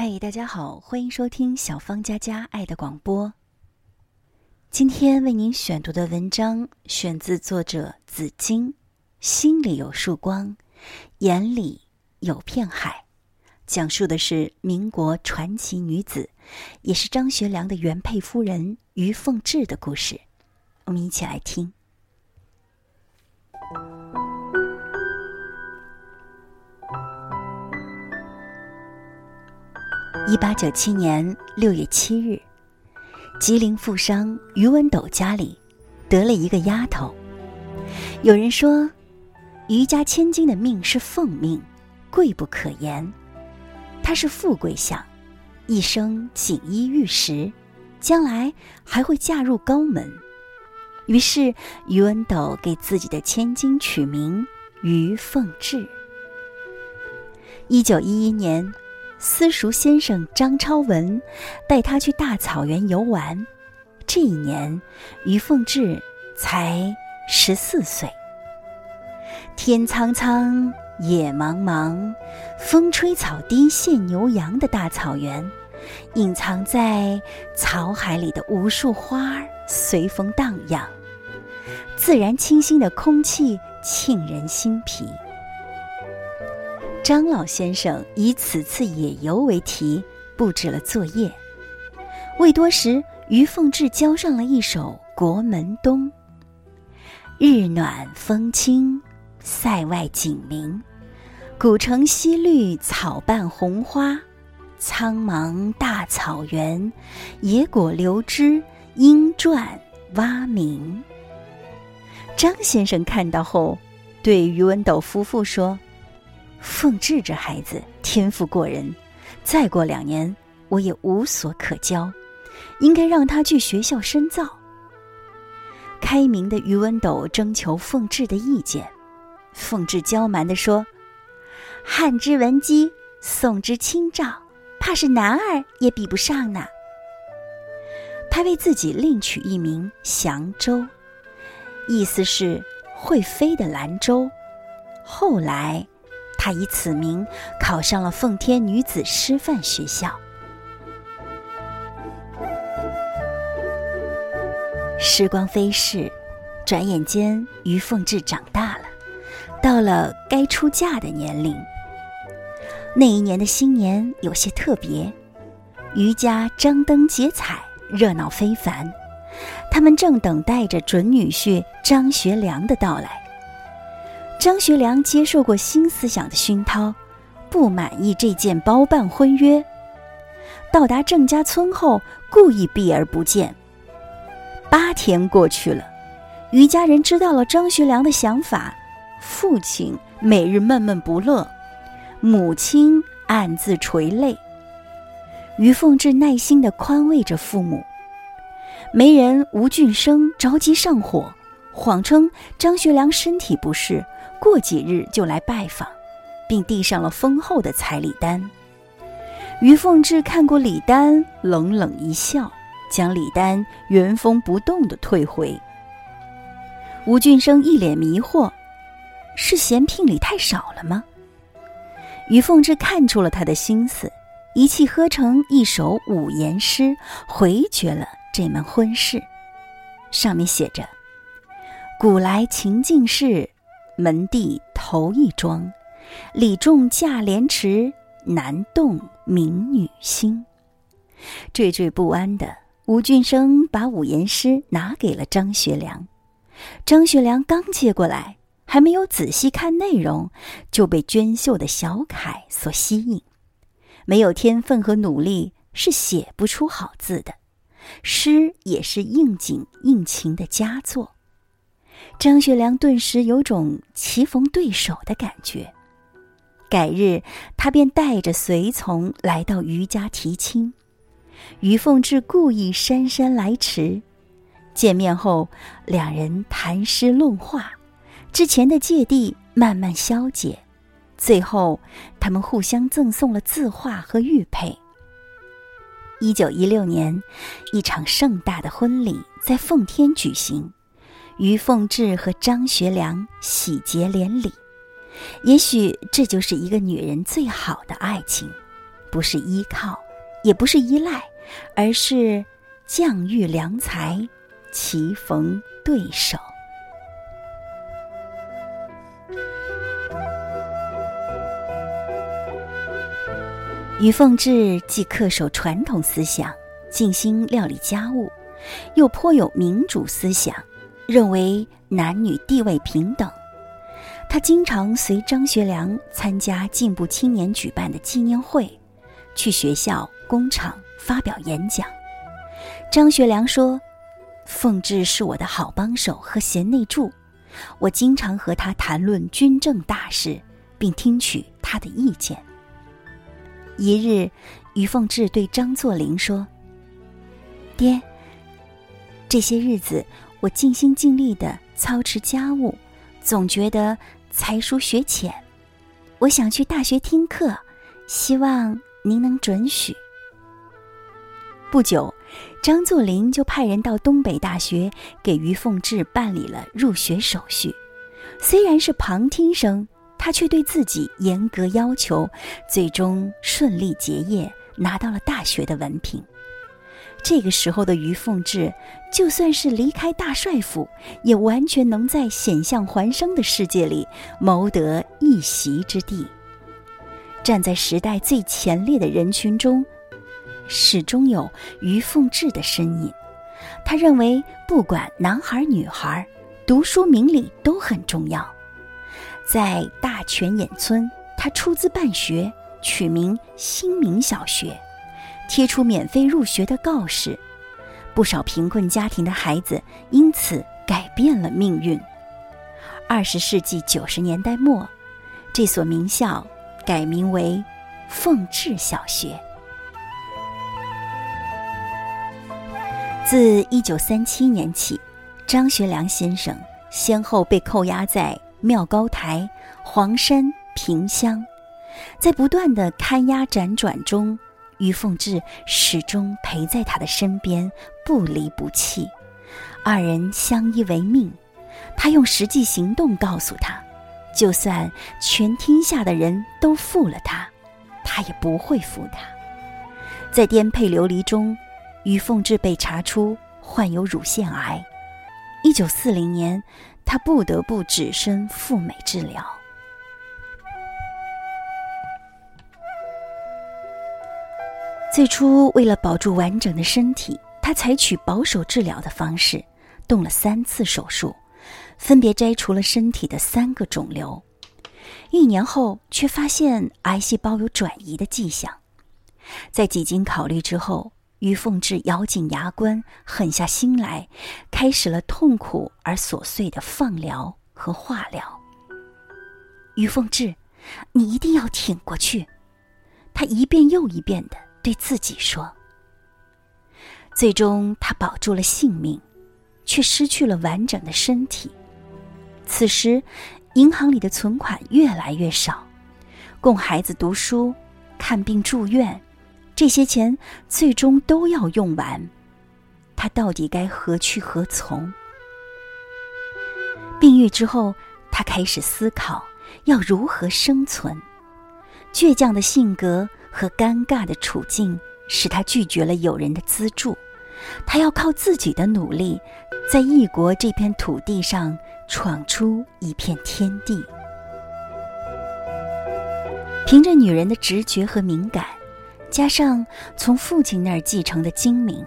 嗨，大家好，欢迎收听小芳佳佳爱的广播。今天为您选读的文章选自作者紫金，心里有束光，眼里有片海，讲述的是民国传奇女子，也是张学良的原配夫人于凤至的故事。我们一起来听。一八九七年六月七日，吉林富商于文斗家里得了一个丫头。有人说，于家千金的命是凤命，贵不可言。她是富贵相，一生锦衣玉食，将来还会嫁入高门。于是，于文斗给自己的千金取名于凤至。一九一一年。私塾先生张超文带他去大草原游玩。这一年，于凤至才十四岁。天苍苍，野茫茫，风吹草低见牛羊的大草原，隐藏在草海里的无数花儿随风荡漾，自然清新的空气沁人心脾。张老先生以此次野游为题布置了作业。未多时，于凤至交上了一首《国门东》：“日暖风轻，塞外景明。古城西绿，草伴红花。苍茫大草原，野果流枝，莺啭蛙鸣。”张先生看到后，对于文斗夫妇说。凤至这孩子天赋过人，再过两年我也无所可教，应该让他去学校深造。开明的余文斗征求凤至的意见，凤至娇蛮地说：“汉之文姬，宋之清照，怕是男儿也比不上呢。”他为自己另取一名祥州，意思是会飞的兰州。后来。他以此名考上了奉天女子师范学校。时光飞逝，转眼间于凤至长大了，到了该出嫁的年龄。那一年的新年有些特别，于家张灯结彩，热闹非凡。他们正等待着准女婿张学良的到来。张学良接受过新思想的熏陶，不满意这件包办婚约，到达郑家村后故意避而不见。八天过去了，于家人知道了张学良的想法，父亲每日闷闷不乐，母亲暗自垂泪。于凤至耐心地宽慰着父母。媒人吴俊生着急上火，谎称张学良身体不适。过几日就来拜访，并递上了丰厚的彩礼单。于凤至看过礼单，冷冷一笑，将礼单原封不动的退回。吴俊生一脸迷惑：“是嫌聘礼太少了吗？”于凤至看出了他的心思，一气呵成一首五言诗回绝了这门婚事。上面写着：“古来情尽事。”门第头一桩，礼重价廉迟，难动民女心。惴惴不安的吴俊生把五言诗拿给了张学良。张学良刚接过来，还没有仔细看内容，就被娟秀的小楷所吸引。没有天分和努力，是写不出好字的。诗也是应景应情的佳作。张学良顿时有种棋逢对手的感觉。改日，他便带着随从来到于家提亲。于凤至故意姗姗来迟。见面后，两人谈诗论画，之前的芥蒂慢慢消解。最后，他们互相赠送了字画和玉佩。一九一六年，一场盛大的婚礼在奉天举行。于凤至和张学良喜结连理，也许这就是一个女人最好的爱情，不是依靠，也不是依赖，而是降遇良才，棋逢对手。于凤至既恪守传统思想，尽心料理家务，又颇有民主思想，认为男女地位平等。他经常随张学良参加进步青年举办的纪念会，去学校、工厂发表演讲。张学良说：“凤至是我的好帮手和贤内助，我经常和他谈论军政大事，并听取他的意见。”一日，于凤至对张作霖说：“爹，这些日子我尽心尽力的操持家务，总觉得才疏学浅。我想去大学听课，希望您能准许。”不久，张作霖就派人到东北大学给于凤至办理了入学手续。虽然是旁听生。他却对自己严格要求，最终顺利结业，拿到了大学的文凭。这个时候的于凤至，就算是离开大帅府，也完全能在险象环生的世界里谋得一席之地。站在时代最前列的人群中，始终有于凤至的身影。他认为，不管男孩女孩，读书明理都很重要。在大泉眼村，他出资办学，取名新民小学，贴出免费入学的告示，不少贫困家庭的孩子因此改变了命运。二十世纪九十年代末，这所名校改名为凤至小学。自一九三七年起，张学良先生先后被扣押在。妙高台、黄山、萍乡，在不断的看押辗转中，于凤至始终陪在他的身边，不离不弃。二人相依为命。他用实际行动告诉他，就算全天下的人都负了他，他也不会负他。在颠沛流离中，于凤至被查出患有乳腺癌。一九四零年。他不得不只身赴美治疗。最初，为了保住完整的身体，他采取保守治疗的方式，动了三次手术，分别摘除了身体的三个肿瘤。一年后，却发现癌细胞有转移的迹象。在几经考虑之后。于凤至咬紧牙关，狠下心来，开始了痛苦而琐碎的放疗和化疗。于凤至，你一定要挺过去，他一遍又一遍的对自己说。最终，他保住了性命，却失去了完整的身体。此时，银行里的存款越来越少，供孩子读书、看病、住院。这些钱最终都要用完，他到底该何去何从？病愈之后，他开始思考要如何生存。倔强的性格和尴尬的处境使他拒绝了友人的资助，他要靠自己的努力，在异国这片土地上闯出一片天地。凭着女人的直觉和敏感。加上从父亲那儿继承的精明，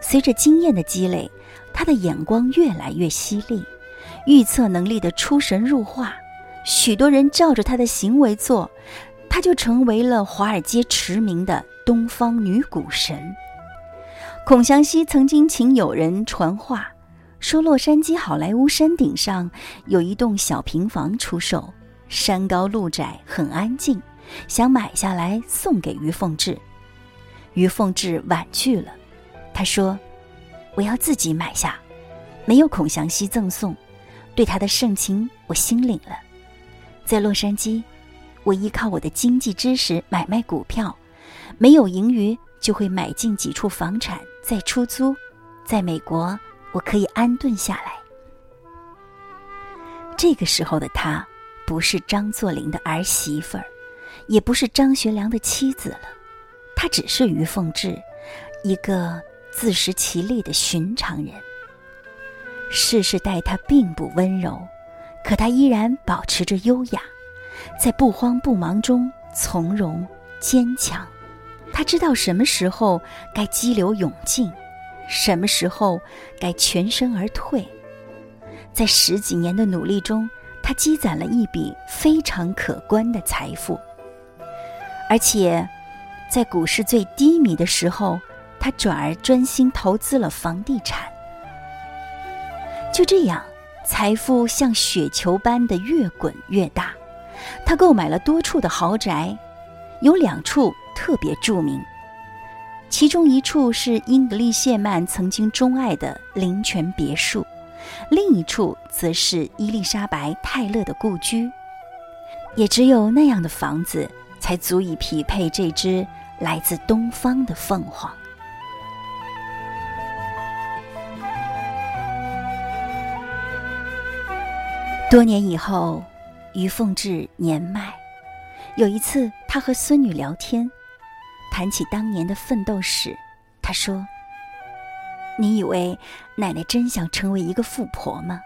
随着经验的积累，他的眼光越来越犀利，预测能力的出神入化。许多人照着他的行为做，他就成为了华尔街驰名的东方女股神。孔祥熙曾经请友人传话，说洛杉矶好莱坞山顶上有一栋小平房出售，山高路窄，很安静。想买下来送给于凤至，于凤至婉拒了。他说：“我要自己买下，没有孔祥熙赠送。对他的盛情，我心领了。在洛杉矶，我依靠我的经济知识买卖股票，没有盈余就会买进几处房产再出租。在美国，我可以安顿下来。”这个时候的他，不是张作霖的儿媳妇儿。也不是张学良的妻子了，他只是于凤至，一个自食其力的寻常人。世事待他并不温柔，可他依然保持着优雅，在不慌不忙中从容坚强。他知道什么时候该激流勇进，什么时候该全身而退。在十几年的努力中，他积攒了一笔非常可观的财富，而且。在股市最低迷的时候，他转而专心投资了房地产。就这样，财富像雪球般的越滚越大。他购买了多处的豪宅，有两处特别著名，其中一处是英格丽谢曼曾经钟爱的林泉别墅，另一处则是伊丽莎白泰勒的故居。也只有那样的房子，才足以匹配这只。来自东方的凤凰。多年以后，于凤至年迈，有一次，他和孙女聊天，谈起当年的奋斗史。他说：“你以为奶奶真想成为一个富婆吗？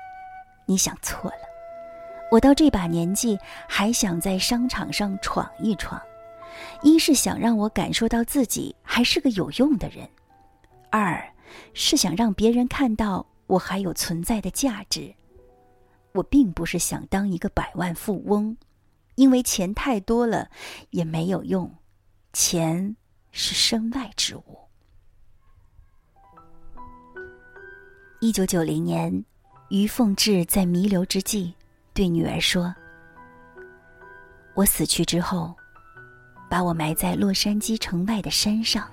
你想错了。我到这把年纪，还想在商场上闯一闯。”一是想让我感受到自己还是个有用的人，二是想让别人看到我还有存在的价值。我并不是想当一个百万富翁，因为钱太多了也没有用，钱是身外之物。一九九零年，于凤至在弥留之际对女儿说：“我死去之后。”把我埋在洛杉矶城外的山上，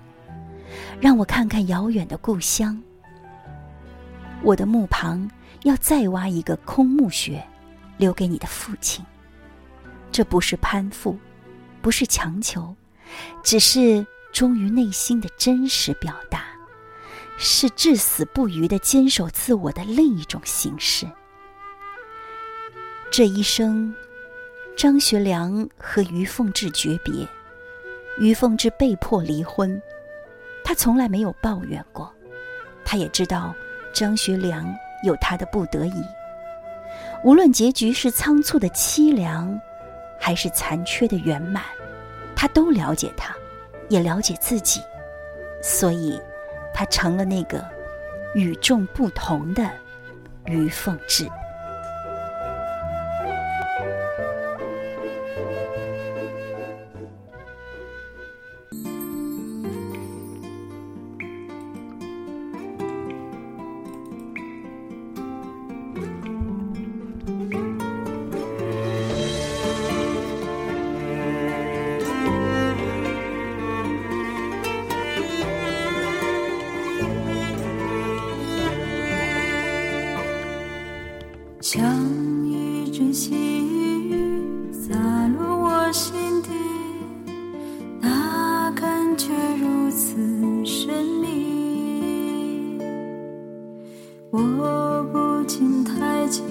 让我看看遥远的故乡。我的墓旁要再挖一个空墓穴，留给你的父亲。这不是攀附，不是强求，只是忠于内心的真实表达，是至死不渝的坚守自我的另一种形式。这一生，张学良和于凤至诀别。于凤至被迫离婚，他从来没有抱怨过。他也知道张学良有他的不得已。无论结局是仓促的凄凉，还是残缺的圆满，他都了解他，也了解自己。所以，他成了那个与众不同的于凤至。像一阵细雨洒落我心底那感觉如此神秘？我不禁抬起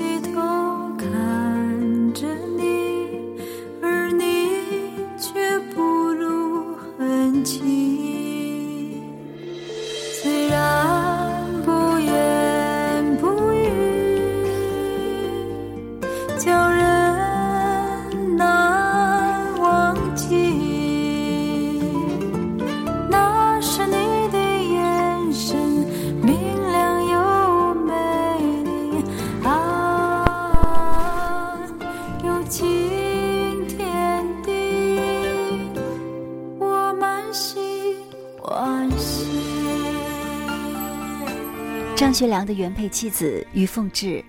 张学良的原配妻子于凤至，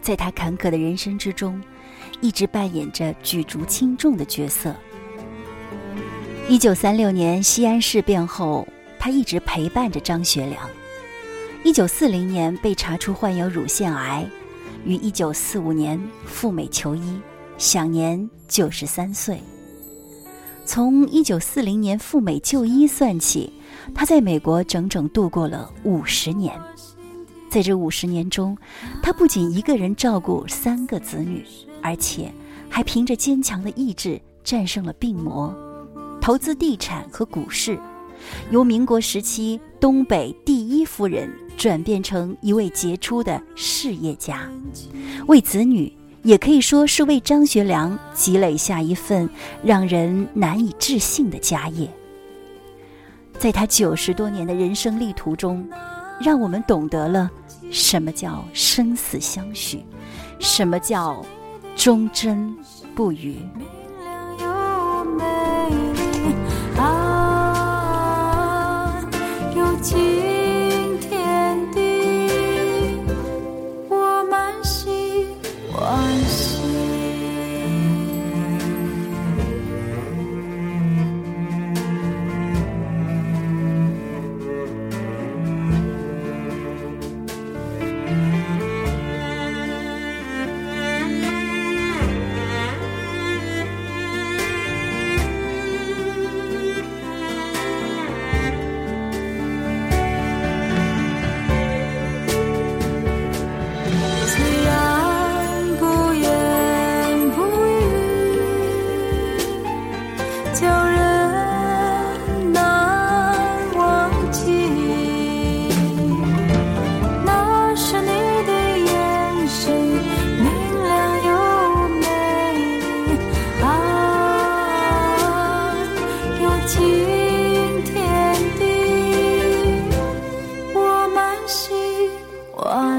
在他坎坷的人生之中，一直扮演着举足轻重的角色。一九三六年西安事变后，他一直陪伴着张学良。一九四零年被查出患有乳腺癌，于一九四五年赴美求医，享年九十三岁。从一九四零年赴美就医算起，他在美国整整度过了五十年。在这五十年中，他不仅一个人照顾三个子女，而且还凭着坚强的意志战胜了病魔，投资地产和股市，由民国时期东北第一夫人转变成一位杰出的事业家，为子女，也可以说是为张学良积累下一份让人难以置信的家业。在他九十多年的人生旅途中，让我们懂得了什么叫生死相许，什么叫忠贞不渝。one